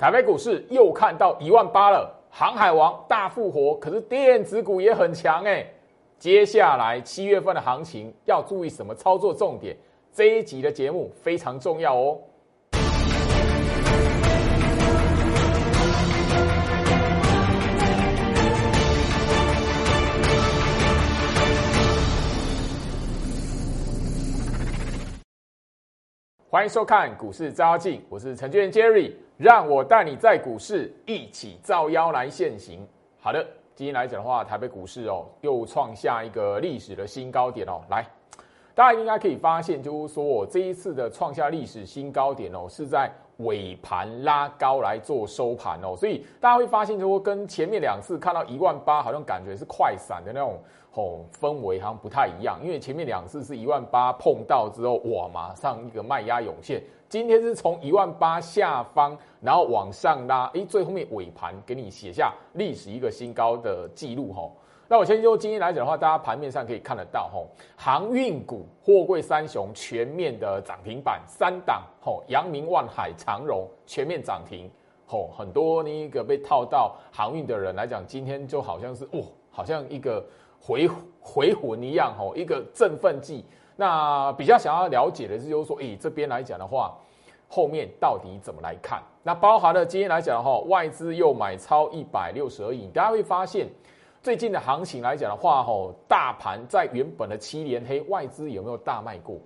台北股市又看到一万八了，航海王大复活，可是电子股也很强哎。接下来七月份的行情要注意什么操作重点？这一集的节目非常重要哦。欢迎收看股市招妖，我是程序员 Jerry，让我带你在股市一起造妖来现行。好的，今天来讲的话，台北股市哦又创下一个历史的新高点哦。来，大家应该可以发现，就是说我这一次的创下历史新高点哦，是在尾盘拉高来做收盘哦，所以大家会发现，就说跟前面两次看到一万八，好像感觉是快闪的那种。哦，氛围好像不太一样，因为前面两次是一万八碰到之后，哇，马上一个卖压涌现。今天是从一万八下方，然后往上拉，诶，最后面尾盘给你写下历史一个新高的记录，吼。那我先就今天来讲的话，大家盘面上可以看得到，吼，航运股、货柜三雄全面的涨停板，三档，吼，阳明、万海、长荣全面涨停，吼，很多那个被套到航运的人来讲，今天就好像是，哦，好像一个。回回魂一样吼，一个振奋剂。那比较想要了解的是，就是说，诶，这边来讲的话，后面到底怎么来看？那包含了今天来讲的话，外资又买超一百六十二亿。大家会发现，最近的行情来讲的话，吼，大盘在原本的七连黑，外资有没有大卖过？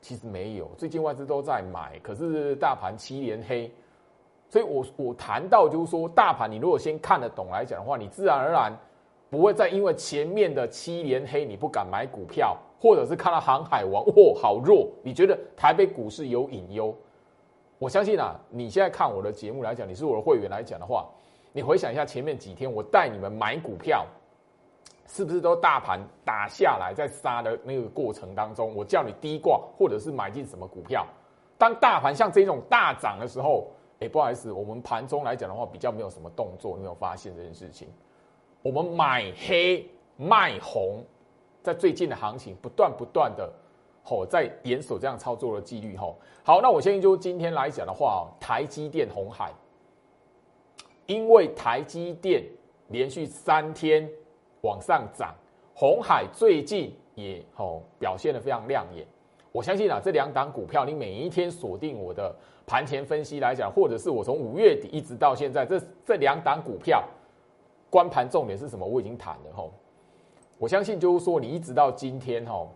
其实没有，最近外资都在买，可是大盘七连黑。所以我我谈到就是说，大盘你如果先看得懂来讲的话，你自然而然。不会再因为前面的七连黑你不敢买股票，或者是看到航海王哦好弱，你觉得台北股市有隐忧？我相信啊，你现在看我的节目来讲，你是我的会员来讲的话，你回想一下前面几天我带你们买股票，是不是都大盘打下来在杀的那个过程当中，我叫你低挂或者是买进什么股票？当大盘像这种大涨的时候，哎，不好意思，我们盘中来讲的话比较没有什么动作，你有发现这件事情？我们买黑卖红，在最近的行情不断不断的吼，在严守这样操作的纪律吼。好，那我先就今天来讲的话，台积电、红海，因为台积电连续三天往上涨，红海最近也吼表现的非常亮眼。我相信啊，这两档股票，你每一天锁定我的盘前分析来讲，或者是我从五月底一直到现在，这这两档股票。关盘重点是什么？我已经谈了哈。我相信就是说，你一直到今天哈，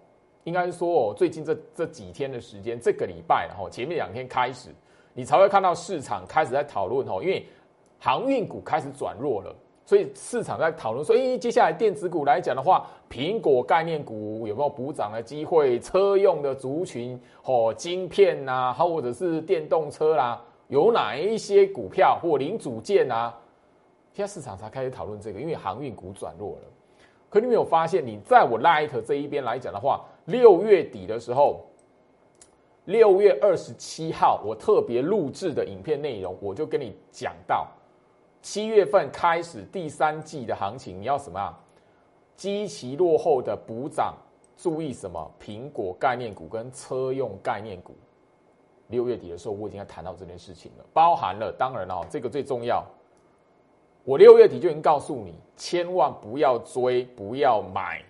应该说哦，最近这这几天的时间，这个礼拜哈，前面两天开始，你才会看到市场开始在讨论哈，因为航运股开始转弱了，所以市场在讨论说，哎，接下来电子股来讲的话，苹果概念股有没有补涨的机会？车用的族群哦，晶片呐，或者是电动车啦，有哪一些股票或零组件啊？现在市场才开始讨论这个，因为航运股转弱了。可你没有发现，你在我 Light 这一边来讲的话，六月底的时候，六月二十七号，我特别录制的影片内容，我就跟你讲到，七月份开始第三季的行情，你要什么啊？基期落后的补涨，注意什么？苹果概念股跟车用概念股。六月底的时候，我已经在谈到这件事情了，包含了，当然哦，这个最重要。我六月底就已经告诉你，千万不要追，不要买，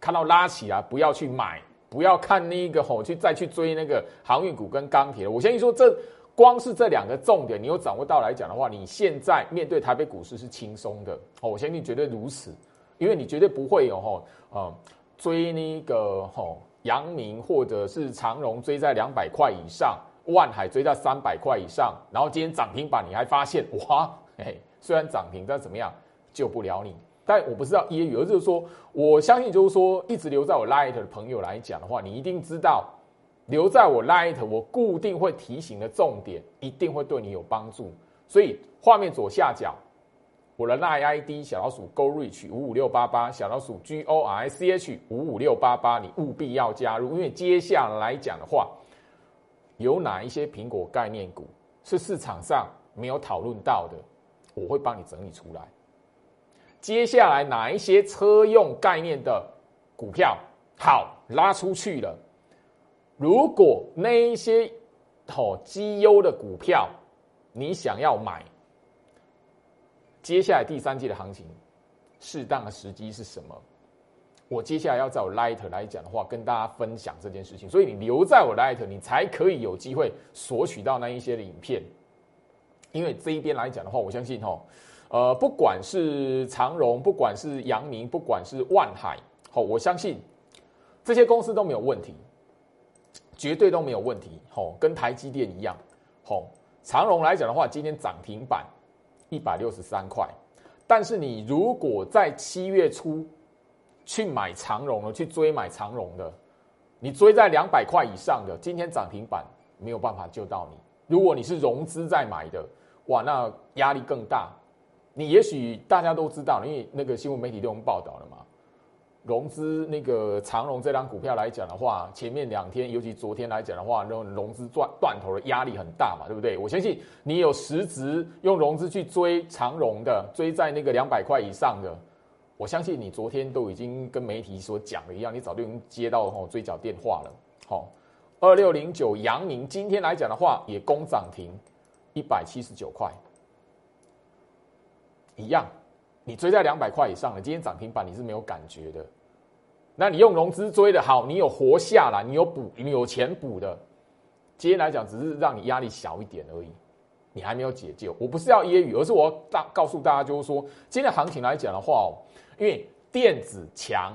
看到拉起来不要去买，不要看那个吼去再去追那个航运股跟钢铁。我相信说，这光是这两个重点，你有掌握到来讲的话，你现在面对台北股市是轻松的哦。我相信绝对如此，因为你绝对不会有吼呃追那个吼阳明或者是长荣追在两百块以上，万海追在三百块以上，然后今天涨停板你还发现哇，嘿。虽然涨停，但怎么样救不了你。但我不知道揶揄，而是说，我相信就是说，一直留在我 Light 的朋友来讲的话，你一定知道，留在我 Light，我固定会提醒的重点，一定会对你有帮助。所以画面左下角，我的 Light ID 小老鼠 Go Reach 五五六八八，小老鼠 G O R I C H 五五六八八，你务必要加入，因为接下来讲的话，有哪一些苹果概念股是市场上没有讨论到的？我会帮你整理出来。接下来哪一些车用概念的股票好拉出去了？如果那一些好绩优的股票，你想要买，接下来第三季的行情，适当的时机是什么？我接下来要在我 Light 来讲的话，跟大家分享这件事情。所以你留在我 Light，你才可以有机会索取到那一些的影片。因为这一边来讲的话，我相信哈，呃，不管是长荣，不管是阳明，不管是万海，好，我相信这些公司都没有问题，绝对都没有问题。吼，跟台积电一样，吼，长荣来讲的话，今天涨停板一百六十三块，但是你如果在七月初去买长荣的，去追买长荣的，你追在两百块以上的，今天涨停板没有办法救到你。如果你是融资在买的，哇，那压力更大。你也许大家都知道，因为那个新闻媒体都报道了嘛。融资那个长荣这张股票来讲的话，前面两天，尤其昨天来讲的话，那种融资断断头的压力很大嘛，对不对？我相信你有实质用融资去追长荣的，追在那个两百块以上的，我相信你昨天都已经跟媒体所讲的一样，你早就已经接到吼追缴电话了。好，二六零九阳明今天来讲的话，也攻涨停。一百七十九块，一样，你追在两百块以上了，今天涨停板你是没有感觉的。那你用融资追的好，你有活下来，你有补，你有钱补的。今天来讲，只是让你压力小一点而已，你还没有解救。我不是要揶揄，而是我大告诉大家，就是说，今天的行情来讲的话哦，因为电子强，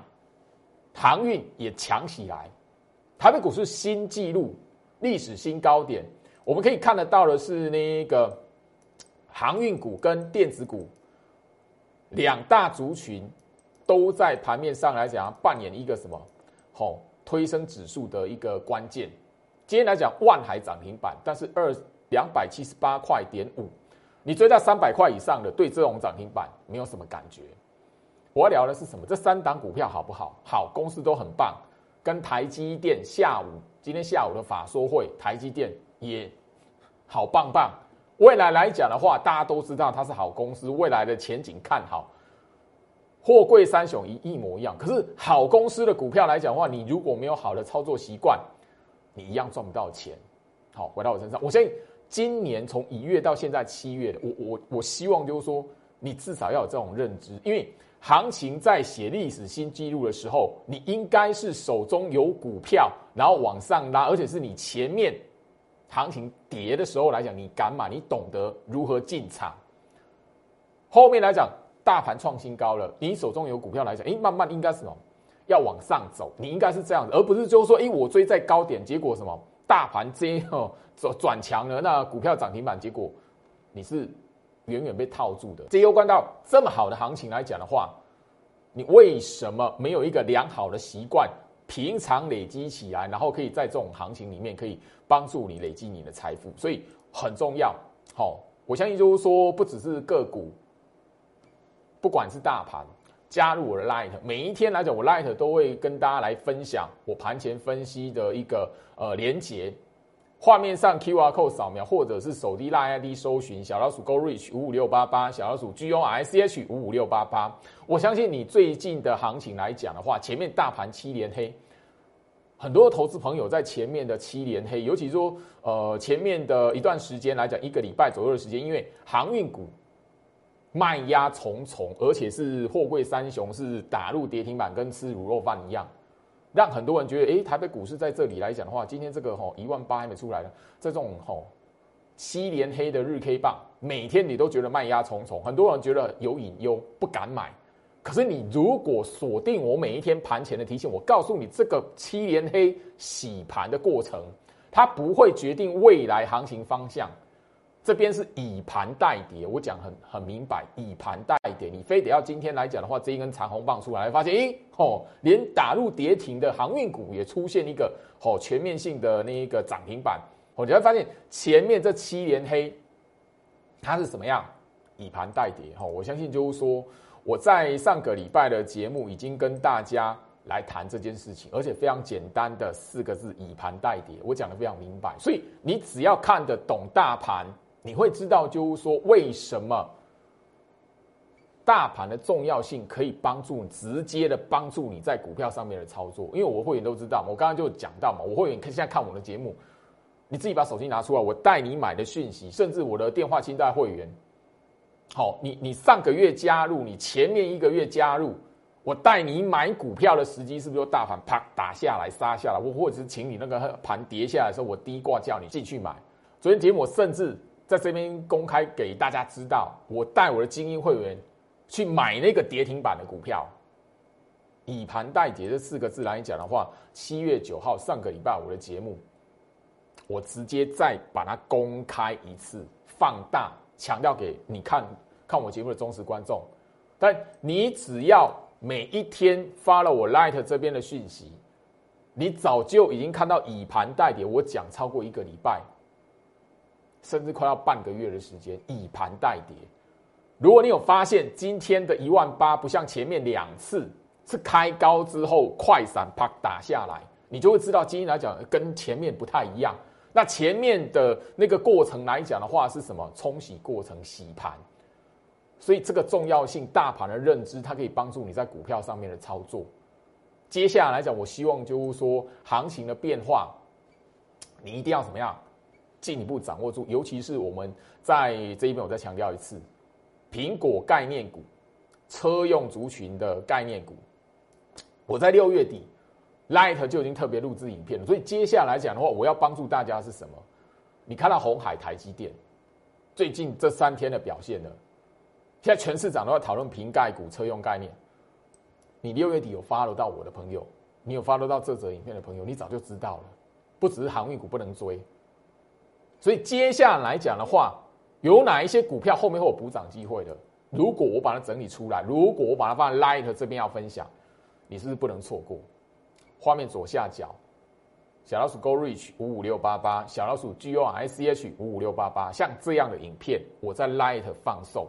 航运也强起来，台北股市新纪录，历史新高点。我们可以看得到的是，那个航运股跟电子股两大族群都在盘面上来讲扮演一个什么？好，推升指数的一个关键。今天来讲，万海涨停板，但是二两百七十八块点五，你追到三百块以上的，对这种涨停板没有什么感觉。我要聊的是什么？这三档股票好不好？好，公司都很棒。跟台积电下午今天下午的法说会，台积电。也好棒棒，未来来讲的话，大家都知道它是好公司，未来的前景看好。货柜三雄一一模一样，可是好公司的股票来讲的话，你如果没有好的操作习惯，你一样赚不到钱。好，回到我身上，我相信今年从一月到现在七月，我我我希望就是说，你至少要有这种认知，因为行情在写历史新纪录的时候，你应该是手中有股票，然后往上拉，而且是你前面。行情跌的时候来讲，你敢买，你懂得如何进场。后面来讲，大盘创新高了，你手中有股票来讲，哎，慢慢应该什么？要往上走，你应该是这样子，而不是就是说，哎，我追在高点，结果什么？大盘这哦转转强了，那股票涨停板，结果你是远远被套住的。这又关到这么好的行情来讲的话，你为什么没有一个良好的习惯？平常累积起来，然后可以在这种行情里面可以帮助你累积你的财富，所以很重要。好，我相信就是说，不只是个股，不管是大盘，加入我的 Light，每一天来讲，我 Light 都会跟大家来分享我盘前分析的一个呃连接。画面上 Q R code 扫描，或者是手机拉 ID 搜寻小老鼠 Go Reach 五五六八八，小老鼠 G O R C H 五五六八八。我相信你最近的行情来讲的话，前面大盘七连黑，很多投资朋友在前面的七连黑，尤其说呃前面的一段时间来讲，一个礼拜左右的时间，因为航运股卖压重重，而且是货柜三雄是打入跌停板，跟吃卤肉饭一样。让很多人觉得，哎，台北股市在这里来讲的话，今天这个吼一万八还没出来呢，这种吼七连黑的日 K 棒，每天你都觉得卖压重重，很多人觉得有隐忧，不敢买。可是你如果锁定我每一天盘前的提醒，我告诉你，这个七连黑洗盘的过程，它不会决定未来行情方向。这边是以盘代跌，我讲很很明白，以盘代跌，你非得要今天来讲的话，这一根长红棒出来，发现，诶，吼，连打入跌停的航运股也出现一个吼全面性的那一个涨停板，哦，你会发现前面这七连黑，它是什么样？以盘代跌，吼，我相信就是说，我在上个礼拜的节目已经跟大家来谈这件事情，而且非常简单的四个字，以盘代跌，我讲的非常明白，所以你只要看得懂大盘。你会知道，就是说，为什么大盘的重要性可以帮助你直接的帮助你在股票上面的操作？因为我会员都知道，我刚刚就讲到嘛，我会员现在看我的节目，你自己把手机拿出来，我带你买的讯息，甚至我的电话清单会员，好，你你上个月加入，你前面一个月加入，我带你买股票的时机是不是就大盘啪打下来杀下来，我或者是请你那个盘跌下来的时候，我低挂叫你进去买。昨天节目我甚至在这边公开给大家知道，我带我的精英会员去买那个跌停板的股票。以盘代跌这四个字来讲的话，七月九号上个礼拜我的节目，我直接再把它公开一次，放大强调给你看看我节目的忠实观众。但你只要每一天发了我 Light 这边的讯息，你早就已经看到以盘代跌，我讲超过一个礼拜，甚至快要半个月的时间，以盘代跌。如果你有发现今天的一万八不像前面两次。是开高之后快闪啪打下来，你就会知道，今天来讲跟前面不太一样。那前面的那个过程来讲的话，是什么？冲洗过程洗盘，所以这个重要性，大盘的认知，它可以帮助你在股票上面的操作。接下来来讲，我希望就是说，行情的变化，你一定要怎么样进一步掌握住，尤其是我们在这一边，我再强调一次，苹果概念股、车用族群的概念股。我在六月底，Light 就已经特别录制影片了。所以接下来讲的话，我要帮助大家是什么？你看到红海、台积电最近这三天的表现呢？现在全市场都在讨论瓶盖股、车用概念。你六月底有发 w 到我的朋友，你有发 w 到这则影片的朋友，你早就知道了。不只是航运股不能追，所以接下来讲的话，有哪一些股票后面会有补涨机会的？如果我把它整理出来，如果我把它放在 Light 这边要分享。你是不是不能错过？画面左下角，小老鼠 Go Reach 五五六八八，小老鼠 G O I C H 五五六八八，像这样的影片，我在 Light 放送，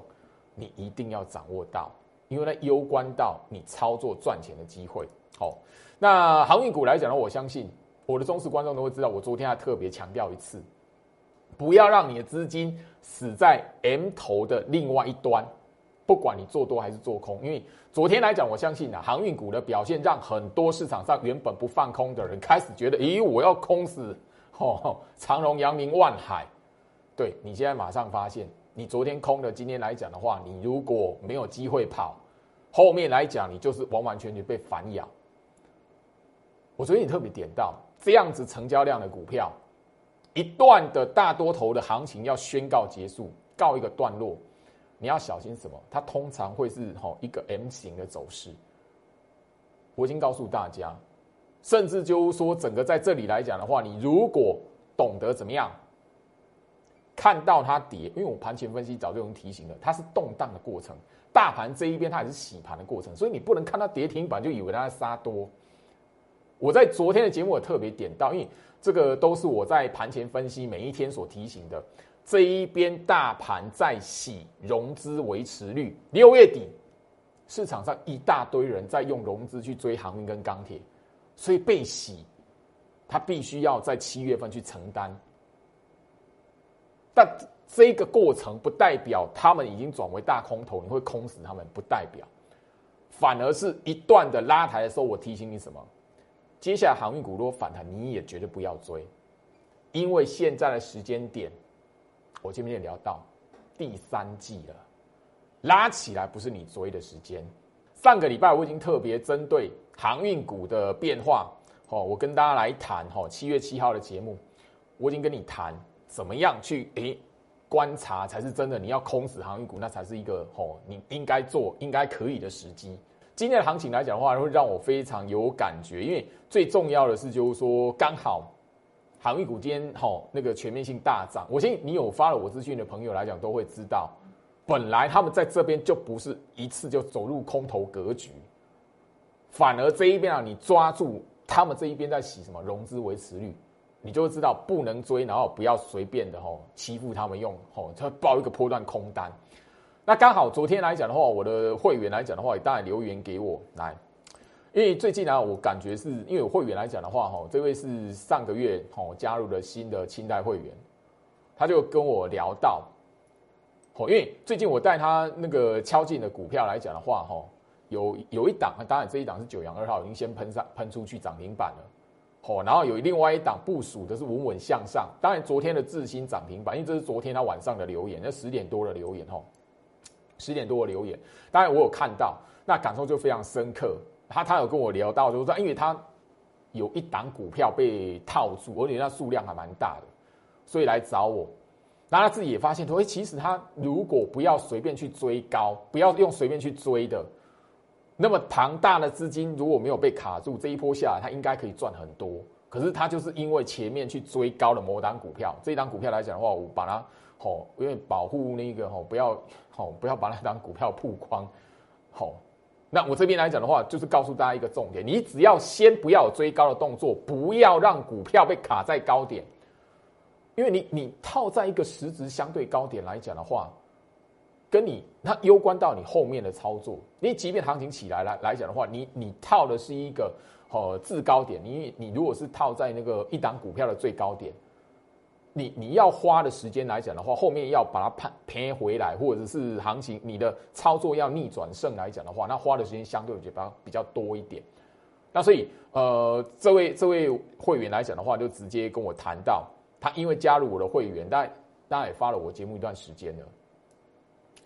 你一定要掌握到，因为它攸关到你操作赚钱的机会。好，那航运股来讲呢，我相信我的忠实观众都会知道，我昨天还特别强调一次，不要让你的资金死在 M 头的另外一端。不管你做多还是做空，因为昨天来讲，我相信啊，航运股的表现让很多市场上原本不放空的人开始觉得，咦，我要空死，哦，长荣、阳明、万海，对你现在马上发现，你昨天空的，今天来讲的话，你如果没有机会跑，后面来讲，你就是完完全全被反咬。我昨天也特别点到，这样子成交量的股票，一段的大多头的行情要宣告结束，告一个段落。你要小心什么？它通常会是吼一个 M 型的走势。我已经告诉大家，甚至就是说，整个在这里来讲的话，你如果懂得怎么样看到它跌，因为我盘前分析早就已经提醒了，它是动荡的过程。大盘这一边它也是洗盘的过程，所以你不能看到跌停板就以为它在杀多。我在昨天的节目也特别点到，因为这个都是我在盘前分析每一天所提醒的。这一边大盘在洗融资维持率，六月底市场上一大堆人在用融资去追航运跟钢铁，所以被洗，他必须要在七月份去承担。但这个过程不代表他们已经转为大空头，你会空死他们，不代表，反而是一段的拉抬的时候，我提醒你什么？接下来航运股如果反弹，你也绝对不要追，因为现在的时间点。我前面也聊到第三季了，拉起来不是你追的时间。上个礼拜我已经特别针对航运股的变化，哦，我跟大家来谈，哦，七月七号的节目，我已经跟你谈怎么样去诶观察才是真的。你要空死航运股，那才是一个哦你应该做、应该可以的时机。今天的行情来讲的话，会让我非常有感觉，因为最重要的是就是说刚好。航运股今天吼那个全面性大涨，我相信你有发了我资讯的朋友来讲都会知道，本来他们在这边就不是一次就走入空头格局，反而这一边啊，你抓住他们这一边在洗什么融资维持率，你就会知道不能追，然后不要随便的吼欺负他们用吼，他报一个波段空单。那刚好昨天来讲的话，我的会员来讲的话，也当然留言给我来。因为最近呢，我感觉是因为会员来讲的话，哈，这位是上个月哦加入的新的清代会员，他就跟我聊到，哦，因为最近我带他那个敲进的股票来讲的话，哈，有有一档，当然这一档是九阳二号已经先喷上喷出去涨停板了，哦，然后有另外一档部署的是稳稳向上。当然，昨天的智新涨停板，因为这是昨天他晚上的留言，那十点多的留言哦，十点多的留言，当然我有看到，那感受就非常深刻。他他有跟我聊到，就是说，因为他有一档股票被套住，而且那数量还蛮大的，所以来找我。那他自己也发现说，哎，其实他如果不要随便去追高，不要用随便去追的。那么庞大的资金如果没有被卡住，这一波下来，他应该可以赚很多。可是他就是因为前面去追高的某档股票，这一档股票来讲的话，我把它吼，因为保护那个吼，不要吼，不要把那档股票曝光。好，那我这边来讲的话，就是告诉大家一个重点：你只要先不要追高的动作，不要让股票被卡在高点，因为你你套在一个实质相对高点来讲的话。跟你它攸关到你后面的操作，你即便行情起来来来讲的话，你你套的是一个呃制高点，你你如果是套在那个一档股票的最高点，你你要花的时间来讲的话，后面要把它盘赔回来，或者是行情你的操作要逆转胜来讲的话，那花的时间相对比较比较多一点。那所以呃，这位这位会员来讲的话，就直接跟我谈到，他因为加入我的会员，但大家也发了我节目一段时间了。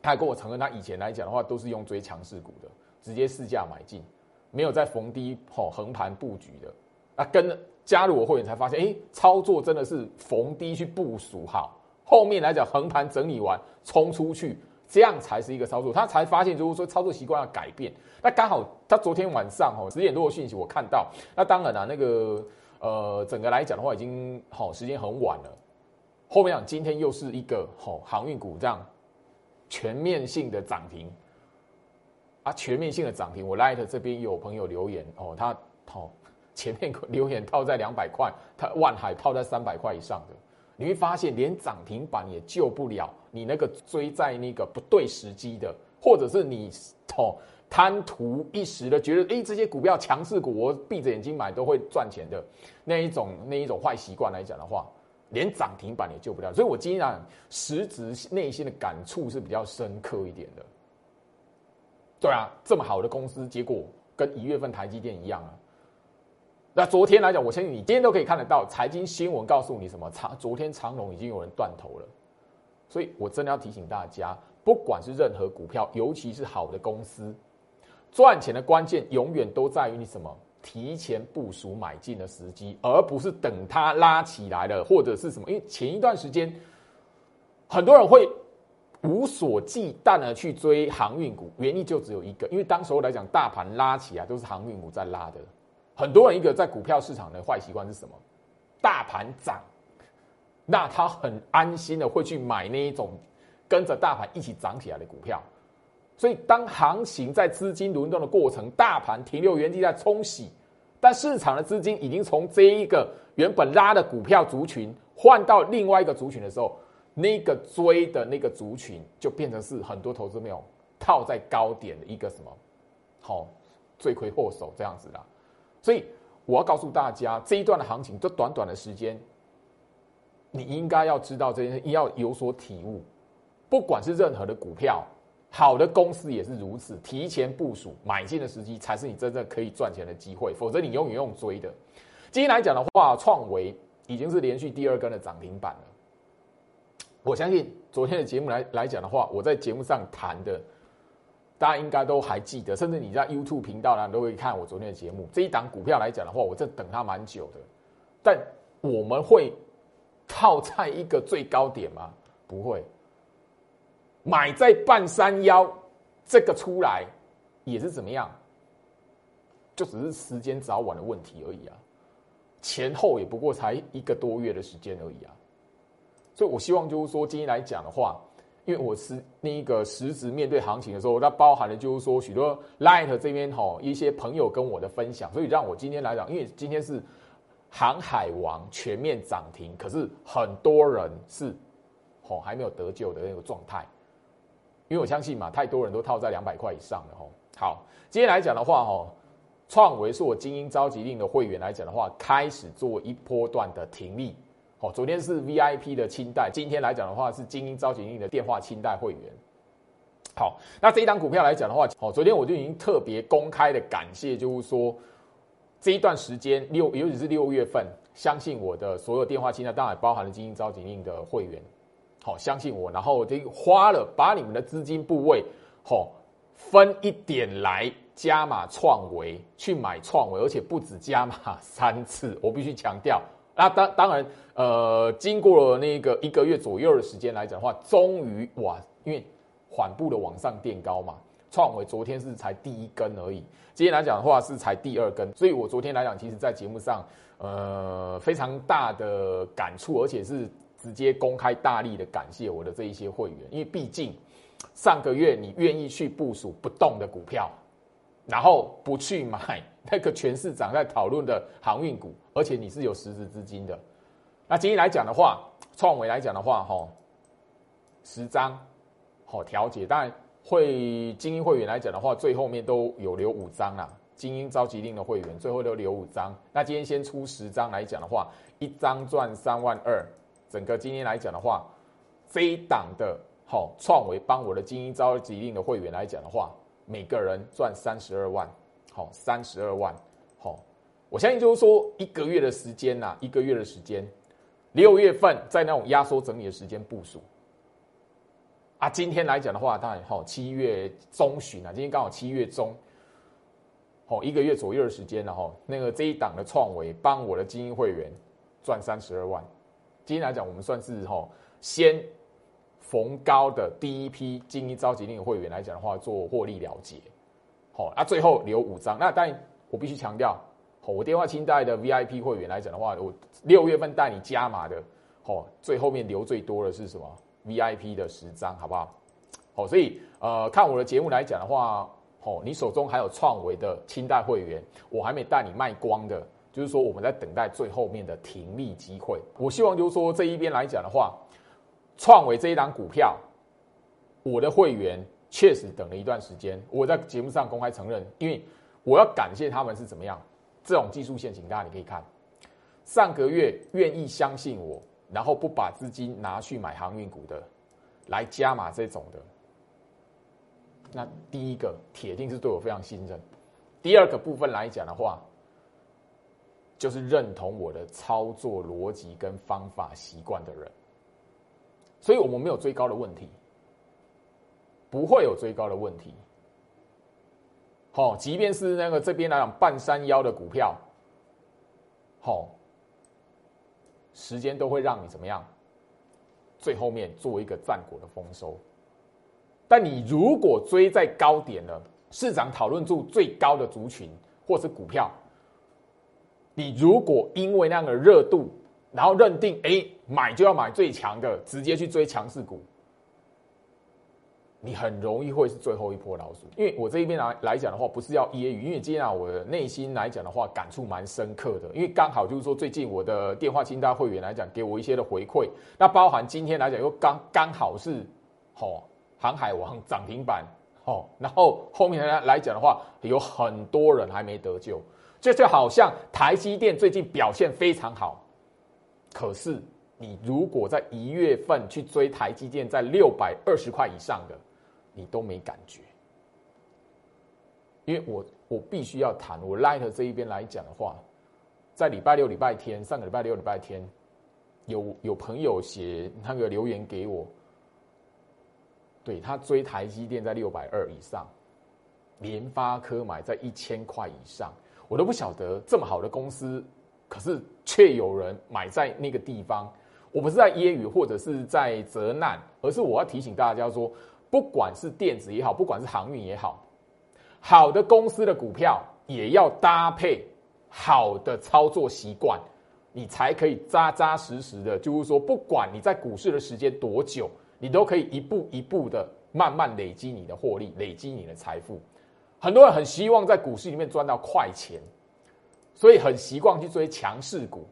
他还跟我承认，他以前来讲的话，都是用追强势股的，直接市价买进，没有在逢低吼横盘布局的。那跟加入我会员才发现，哎，操作真的是逢低去部署好，后面来讲横盘整理完冲出去，这样才是一个操作。他才发现，就是说操作习惯要改变。那刚好他昨天晚上吼十点多的讯息我看到，那当然了，那个呃整个来讲的话，已经好时间很晚了。后面讲今天又是一个吼航运股这样。全面性的涨停啊！全面性的涨停，我 Light 这边有朋友留言哦，他哦前面留言套在两百块，他万海套在三百块以上的，你会发现连涨停板也救不了你那个追在那个不对时机的，或者是你哦贪图一时的，觉得哎这些股票强势股，我闭着眼睛买都会赚钱的那一种那一种坏习惯来讲的话。连涨停板也救不了，所以我今天实质内心的感触是比较深刻一点的。对啊，这么好的公司，结果跟一月份台积电一样啊。那昨天来讲，我相信你今天都可以看得到财经新闻告诉你什么长，昨天长隆已经有人断头了。所以我真的要提醒大家，不管是任何股票，尤其是好的公司，赚钱的关键永远都在于你什么。提前部署买进的时机，而不是等它拉起来了，或者是什么？因为前一段时间，很多人会无所忌惮的去追航运股，原因就只有一个，因为当时候来讲，大盘拉起来都是航运股在拉的。很多人一个在股票市场的坏习惯是什么？大盘涨，那他很安心的会去买那一种跟着大盘一起涨起来的股票。所以，当行情在资金轮动的过程，大盘停留原地在冲洗，但市场的资金已经从这一个原本拉的股票族群换到另外一个族群的时候，那个追的那个族群就变成是很多投资没有套在高点的一个什么好罪魁祸首这样子的。所以，我要告诉大家，这一段的行情，这短短的时间，你应该要知道这件事，要有所体悟，不管是任何的股票。好的公司也是如此，提前部署买进的时机才是你真正可以赚钱的机会，否则你永远用追的。今天来讲的话，创维已经是连续第二根的涨停板了。我相信昨天的节目来来讲的话，我在节目上谈的，大家应该都还记得，甚至你在 YouTube 频道呢都会看我昨天的节目。这一档股票来讲的话，我这等它蛮久的，但我们会套在一个最高点吗？不会。买在半山腰，这个出来也是怎么样？就只是时间早晚的问题而已啊，前后也不过才一个多月的时间而已啊。所以我希望就是说，今天来讲的话，因为我是那一个实质面对行情的时候，它包含了就是说许多 Light 这边哈一些朋友跟我的分享，所以让我今天来讲，因为今天是航海王全面涨停，可是很多人是哦还没有得救的那个状态。因为我相信嘛，太多人都套在两百块以上了吼。好，今天来讲的话吼，创维是我精英召集令的会员来讲的话，开始做一波段的停利。好，昨天是 VIP 的清代，今天来讲的话是精英召集令的电话清代会员。好，那这一档股票来讲的话，好，昨天我就已经特别公开的感谢，就是说这一段时间六，尤其是六月份，相信我的所有电话清单，当然包含了精英召集令的会员，好，相信我，然后这花了把你们的资金部位，好，分一点来加码创维，去买创维，而且不止加码三次，我必须强调。那当当然，呃，经过了那个一个月左右的时间来讲的话，终于哇，因为缓步的往上垫高嘛。创维昨天是才第一根而已，今天来讲的话是才第二根，所以我昨天来讲，其实在节目上，呃，非常大的感触，而且是直接公开大力的感谢我的这一些会员，因为毕竟上个月你愿意去部署不动的股票，然后不去买那个全市长在讨论的航运股，而且你是有实质资金的，那今天来讲的话，创维来讲的话，哈，十张，好调节，当然。会精英会员来讲的话，最后面都有留五张啊。精英召集令的会员最后都留五张。那今天先出十张来讲的话，一张赚三万二。整个今天来讲的话，这一档的好创维帮我的精英召集令的会员来讲的话，每个人赚三十二万。好，三十二万。好，我相信就是说一个月的时间呐，一个月的时间，六月份在那种压缩整理的时间部署。啊，今天来讲的话，当然好，七月中旬啊，今天刚好七月中，好，一个月左右的时间了哈。那个这一档的创维帮我的精英会员赚三十二万。今天来讲，我们算是哈先逢高的第一批精英召集令会员来讲的话，做获利了结。好，那最后留五张。那但，我必须强调，我电话清代的 VIP 会员来讲的话，我六月份带你加码的，哦，最后面留最多的是什么？VIP 的十张，好不好？好，所以呃，看我的节目来讲的话，哦，你手中还有创维的清代会员，我还没带你卖光的，就是说我们在等待最后面的停利机会。我希望就是说这一边来讲的话，创维这一档股票，我的会员确实等了一段时间，我在节目上公开承认，因为我要感谢他们是怎么样，这种技术陷阱，大家你可以看，上个月愿意相信我。然后不把资金拿去买航运股的，来加码这种的，那第一个铁定是对我非常信任。第二个部分来讲的话，就是认同我的操作逻辑跟方法习惯的人。所以我们没有追高的问题，不会有追高的问题。好，即便是那个这边来讲半山腰的股票，好。时间都会让你怎么样？最后面做一个战果的丰收。但你如果追在高点了，市场讨论度最高的族群或是股票，你如果因为那个热度，然后认定哎买就要买最强的，直接去追强势股。你很容易会是最后一波老鼠，因为我这一边来来讲的话，不是要揶揄，因为今天啊，我的内心来讲的话，感触蛮深刻的，因为刚好就是说，最近我的电话清单会员来讲，给我一些的回馈，那包含今天来讲又刚刚好是，哦，航海王涨停板，哦，然后后面来来讲的话，有很多人还没得救，这就好像台积电最近表现非常好，可是你如果在一月份去追台积电在六百二十块以上的。你都没感觉，因为我我必须要谈我 Light 这一边来讲的话，在礼拜六、礼拜天，上个礼拜六、礼拜天，有有朋友写那个留言给我，对他追台积电在六百二以上，联发科买在一千块以上，我都不晓得这么好的公司，可是却有人买在那个地方。我不是在揶揄或者是在责难，而是我要提醒大家说。不管是电子也好，不管是航运也好，好的公司的股票也要搭配好的操作习惯，你才可以扎扎实实的。就是说，不管你在股市的时间多久，你都可以一步一步的慢慢累积你的获利，累积你的财富。很多人很希望在股市里面赚到快钱，所以很习惯去追强势股，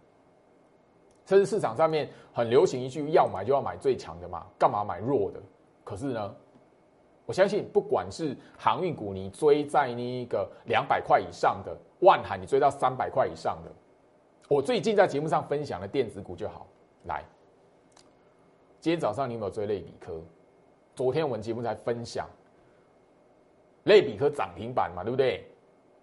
甚至市场上面很流行一句：要买就要买最强的嘛，干嘛买弱的？可是呢？我相信，不管是航运股，你追在那个两百块以上的万海，你追到三百块以上的，我最近在节目上分享的电子股就好。来，今天早上你有没有追类比科？昨天我们节目才分享类比科涨停板嘛，对不对？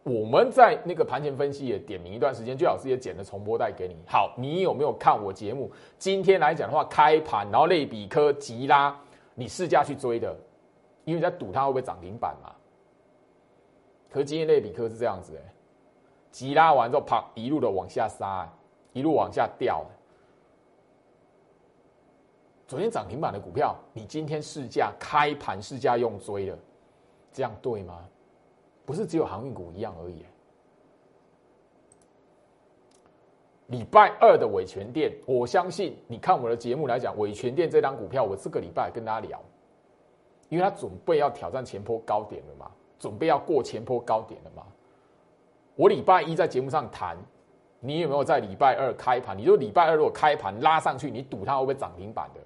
我们在那个盘前分析也点名一段时间，最老师也剪了重播带给你。好，你有没有看我节目？今天来讲的话，开盘然后类比科急拉，你试驾去追的，因为在赌它会不会涨停板嘛。可是今天类比科是这样子哎，急拉完之后，啪一路的往下杀，一路往下掉。昨天涨停板的股票，你今天试驾开盘试驾用追的，这样对吗？不是只有航运股一样而已。礼拜二的伟权店，我相信你看我的节目来讲，伟权店这张股票，我这个礼拜跟大家聊，因为它准备要挑战前坡高点了嘛，准备要过前坡高点了嘛。我礼拜一在节目上谈，你有没有在礼拜二开盘？你就礼拜二如果开盘拉上去，你赌它会不会涨停板的？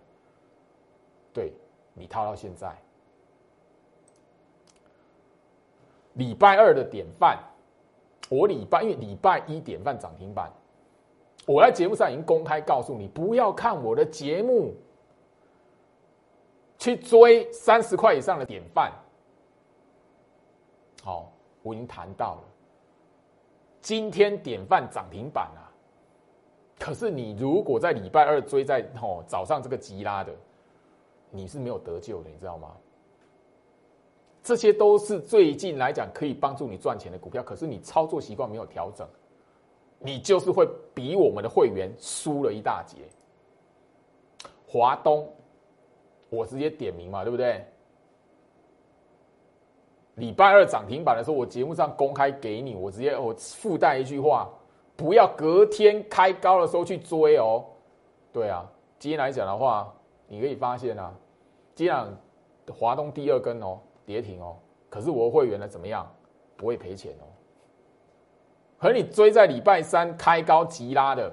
对，你套到现在。礼拜二的典范，我礼拜因为礼拜一典范涨停板，我在节目上已经公开告诉你，不要看我的节目去追三十块以上的典范。好，我已经谈到了，今天典范涨停板啊，可是你如果在礼拜二追在哦早上这个急拉的，你是没有得救的，你知道吗？这些都是最近来讲可以帮助你赚钱的股票，可是你操作习惯没有调整，你就是会比我们的会员输了一大截。华东，我直接点名嘛，对不对？礼拜二涨停板的时候，我节目上公开给你，我直接我附带一句话：不要隔天开高的时候去追哦。对啊，今天来讲的话，你可以发现啊，今天华东第二根哦。跌停哦，可是我的会员呢怎么样？不会赔钱哦。和你追在礼拜三开高急拉的，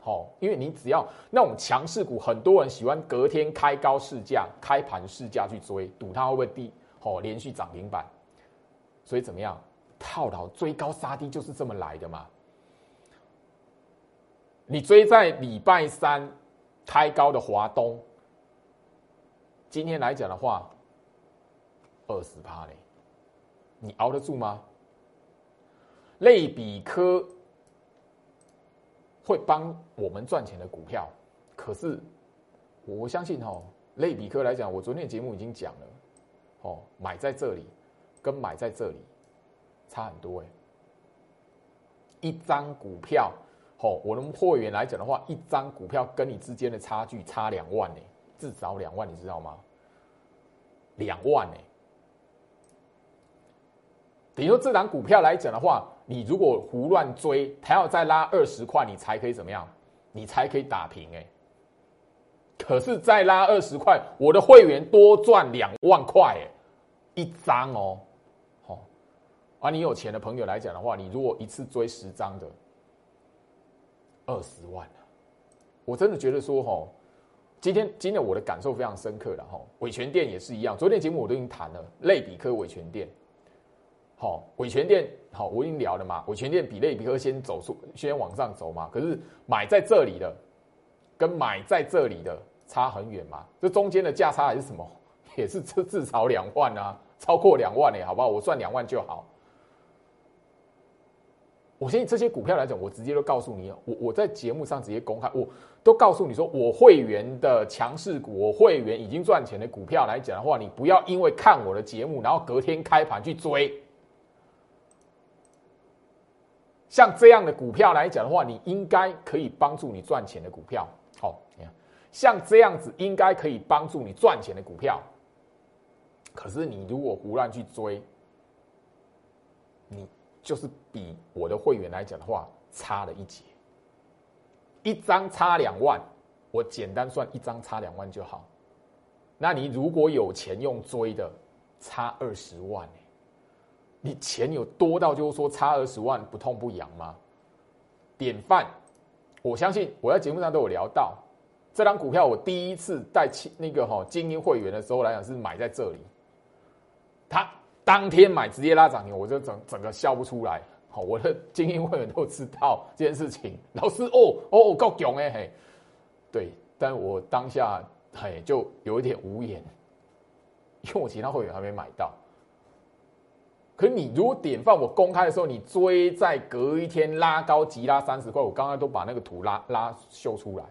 好，因为你只要那种强势股，很多人喜欢隔天开高试价、开盘试价去追，赌它会不会低，好连续涨停板。所以怎么样？套牢追高杀低就是这么来的嘛。你追在礼拜三开高的华东，今天来讲的话。二十趴嘞，你熬得住吗？类比科会帮我们赚钱的股票，可是我相信哦，类比科来讲，我昨天节目已经讲了，哦，买在这里跟买在这里差很多哎，一张股票，哦，我们会员来讲的话，一张股票跟你之间的差距差两万呢，至少两万，你知道吗？两万呢。你说这档股票来讲的话，你如果胡乱追，它要再拉二十块，你才可以怎么样？你才可以打平哎。可是再拉二十块，我的会员多赚两万块哎，一张哦，好。而你有钱的朋友来讲的话，你如果一次追十张的，二十万我真的觉得说哈，今天今天我的感受非常深刻了哈。伟权店也是一样，昨天节目我都已经谈了，类比科伟权店。好，伟权店好，我已经聊了嘛。伟权店比类比科先走出，先往上走嘛。可是买在这里的，跟买在这里的差很远嘛。这中间的价差还是什么？也是至至少两万啊，超过两万呢，好不好？我算两万就好。我相信这些股票来讲，我直接都告诉你，我我在节目上直接公开，我都告诉你说，我会员的强势股，我会员已经赚钱的股票来讲的话，你不要因为看我的节目，然后隔天开盘去追。像这样的股票来讲的话，你应该可以帮助你赚钱的股票，好，你看，像这样子应该可以帮助你赚钱的股票，可是你如果胡乱去追，你就是比我的会员来讲的话差了一截，一张差两万，我简单算一张差两万就好，那你如果有钱用追的，差二十万。你钱有多到就是说差二十万不痛不痒吗？典范，我相信我在节目上都有聊到，这张股票我第一次带那个哈精英会员的时候来讲是买在这里，他当天买直接拉涨停，我就整整个笑不出来。好，我的精英会员都知道这件事情。老师哦哦够囧哎嘿，对，但我当下嘿就有一点无言，因为我其他会员还没买到。可你如果典范我公开的时候，你追在隔一天拉高急拉三十块，我刚刚都把那个图拉拉秀出来，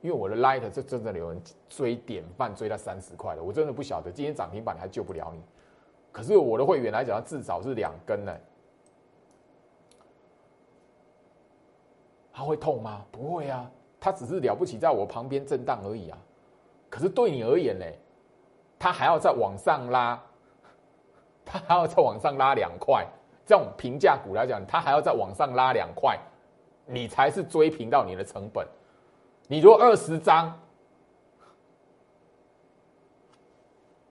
因为我的 light 这真的有人追典范追到三十块的，我真的不晓得今天涨停板还救不了你。可是我的会员来讲，至少是两根呢，他会痛吗？不会啊，他只是了不起在我旁边震荡而已啊。可是对你而言呢，他还要再往上拉。还要再往上拉两块，这种平价股来讲，它还要再往上拉两块，你才是追平到你的成本。你如果二十张，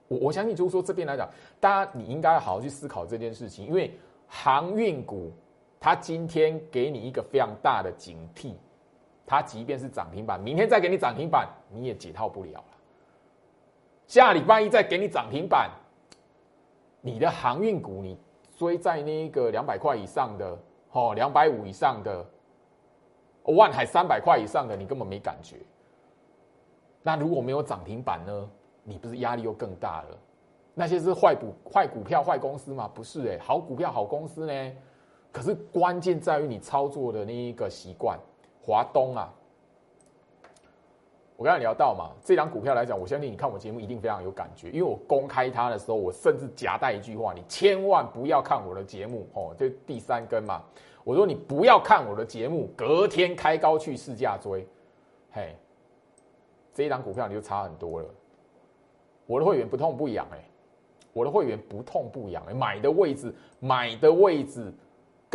我我相信就是说这边来讲，大家你应该好好去思考这件事情，因为航运股它今天给你一个非常大的警惕，它即便是涨停板，明天再给你涨停板，你也解套不了了。下礼拜一再给你涨停板。你的航运股，你追在那个两百块以上的，哦，两百五以上的，万海三百块以上的，你根本没感觉。那如果没有涨停板呢？你不是压力又更大了？那些是坏股、坏股票、坏公司吗？不是哎，好股票、好公司呢。可是关键在于你操作的那一个习惯。华东啊。我刚才聊到嘛，这张股票来讲，我相信你看我节目一定非常有感觉，因为我公开它的时候，我甚至夹带一句话：你千万不要看我的节目哦。这第三根嘛，我说你不要看我的节目，隔天开高去试价追，嘿，这一张股票你就差很多了。我的会员不痛不痒哎，我的会员不痛不痒哎，买的位置买的位置。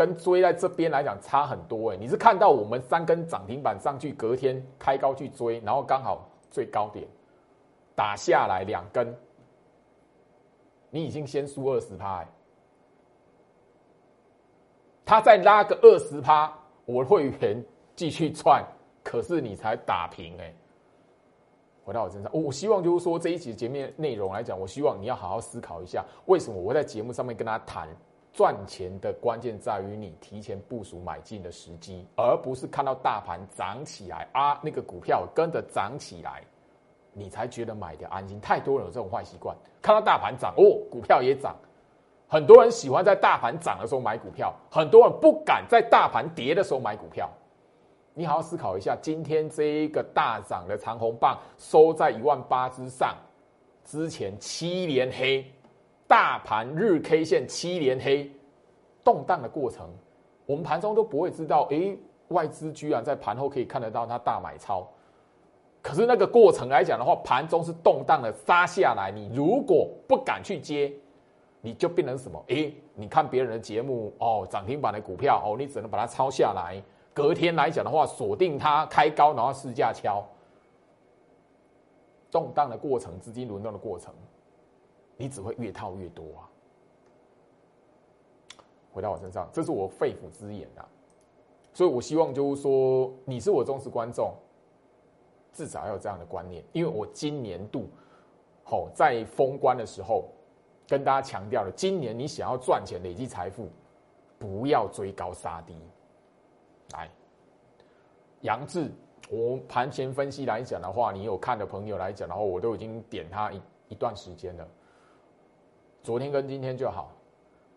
跟追在这边来讲差很多哎，你是看到我们三根涨停板上去，隔天开高去追，然后刚好最高点打下来两根，你已经先输二十趴哎，他再拉个二十趴，我会员继续串，可是你才打平哎。回到我身上，我希望就是说这一集节目内容来讲，我希望你要好好思考一下，为什么我会在节目上面跟他谈。赚钱的关键在于你提前部署买进的时机，而不是看到大盘涨起来啊，那个股票跟着涨起来，你才觉得买的安心。太多人有这种坏习惯，看到大盘涨哦，股票也涨。很多人喜欢在大盘涨的时候买股票，很多人不敢在大盘跌的时候买股票。你好好思考一下，今天这一个大涨的长红棒收在一万八之上，之前七连黑。大盘日 K 线七连黑，动荡的过程，我们盘中都不会知道。哎，外资居然在盘后可以看得到它大买超。可是那个过程来讲的话，盘中是动荡的杀下来。你如果不敢去接，你就变成什么？哎，你看别人的节目哦，涨停板的股票哦，你只能把它抄下来。隔天来讲的话，锁定它开高，然后试价敲。动荡的过程，资金轮动的过程。你只会越套越多啊！回到我身上，这是我肺腑之言啊，所以我希望就是说，你是我忠实观众，至少要有这样的观念，因为我今年度，好在封关的时候跟大家强调了，今年你想要赚钱、累积财富，不要追高杀低。来，杨志，我盘前分析来讲的话，你有看的朋友来讲的话，我都已经点他一一段时间了。昨天跟今天就好，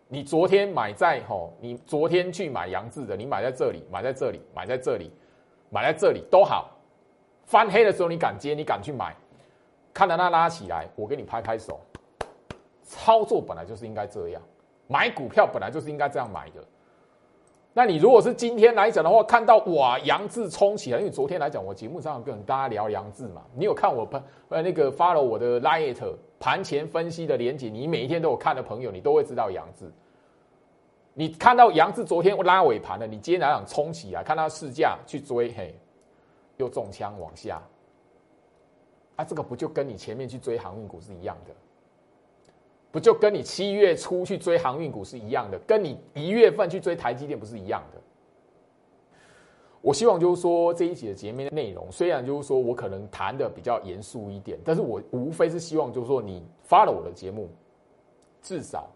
你昨天买在吼，你昨天去买杨志的，你买在这里，买在这里，买在这里，买在这里都好。翻黑的时候你敢接，你敢去买，看到它拉起来，我给你拍拍手。操作本来就是应该这样，买股票本来就是应该这样买的。那你如果是今天来讲的话，看到哇，杨志冲起来，因为昨天来讲，我节目上跟大家聊杨志嘛，你有看我呃那个发了我的 light 盘前分析的连接，你每一天都有看的朋友，你都会知道杨志。你看到杨志昨天拉尾盘了，你今天来讲冲起来，看他市价去追，嘿，又中枪往下，啊，这个不就跟你前面去追航运股是一样的？不就跟你七月初去追航运股是一样的，跟你一月份去追台积电不是一样的。我希望就是说这一集的节目内容，虽然就是说我可能谈的比较严肃一点，但是我无非是希望就是说你发了我的节目，至少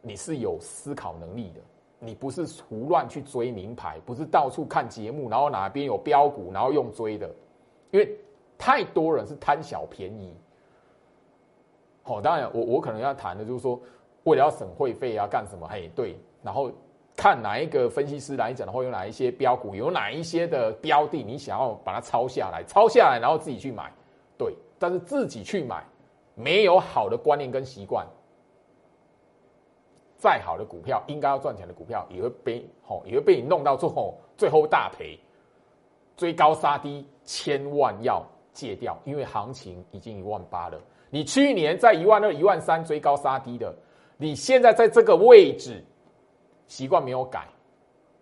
你是有思考能力的，你不是胡乱去追名牌，不是到处看节目，然后哪边有标股，然后用追的，因为太多人是贪小便宜。好，当然，我我可能要谈的就是说，为了要省会费啊，干什么？嘿，对，然后看哪一个分析师来讲的话，有哪一些标股，有哪一些的标的，你想要把它抄下来，抄下来，然后自己去买，对，但是自己去买，没有好的观念跟习惯，再好的股票，应该要赚钱的股票，也会被吼，也会被你弄到最后，最后大赔，追高杀低，千万要戒掉，因为行情已经一万八了，你去年在一万二、一万三追高杀低的。你现在在这个位置，习惯没有改，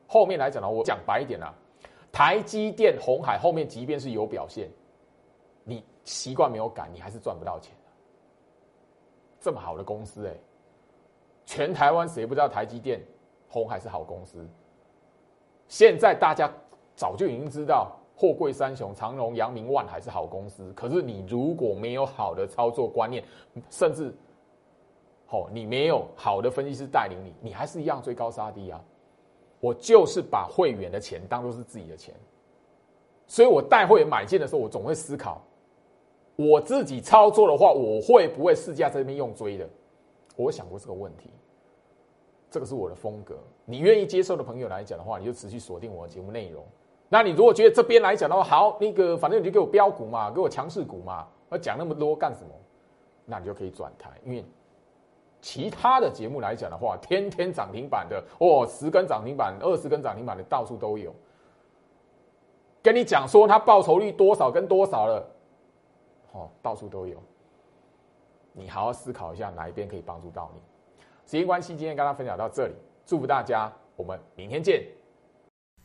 后面来讲呢，我讲白一点啊，台积电、红海后面即便是有表现，你习惯没有改，你还是赚不到钱这么好的公司，哎，全台湾谁不知道台积电、红海是好公司？现在大家早就已经知道，货柜三雄长荣、阳明、万海是好公司。可是你如果没有好的操作观念，甚至哦，你没有好的分析师带领你，你还是一样追高杀低啊！我就是把会员的钱当做是自己的钱，所以我带会员买进的时候，我总会思考，我自己操作的话，我会不会试驾这边用追的？我想过这个问题，这个是我的风格。你愿意接受的朋友来讲的话，你就持续锁定我的节目内容。那你如果觉得这边来讲的话，好，那个反正你就给我标股嘛，给我强势股嘛，要讲那么多干什么？那你就可以转台，因为。其他的节目来讲的话，天天涨停板的哦，十根涨停板、二十根涨停板的到处都有。跟你讲说它报酬率多少跟多少了，哦，到处都有。你好好思考一下哪一边可以帮助到你。时间关系，今天跟大家分享到这里，祝福大家，我们明天见。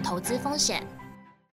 投资风险。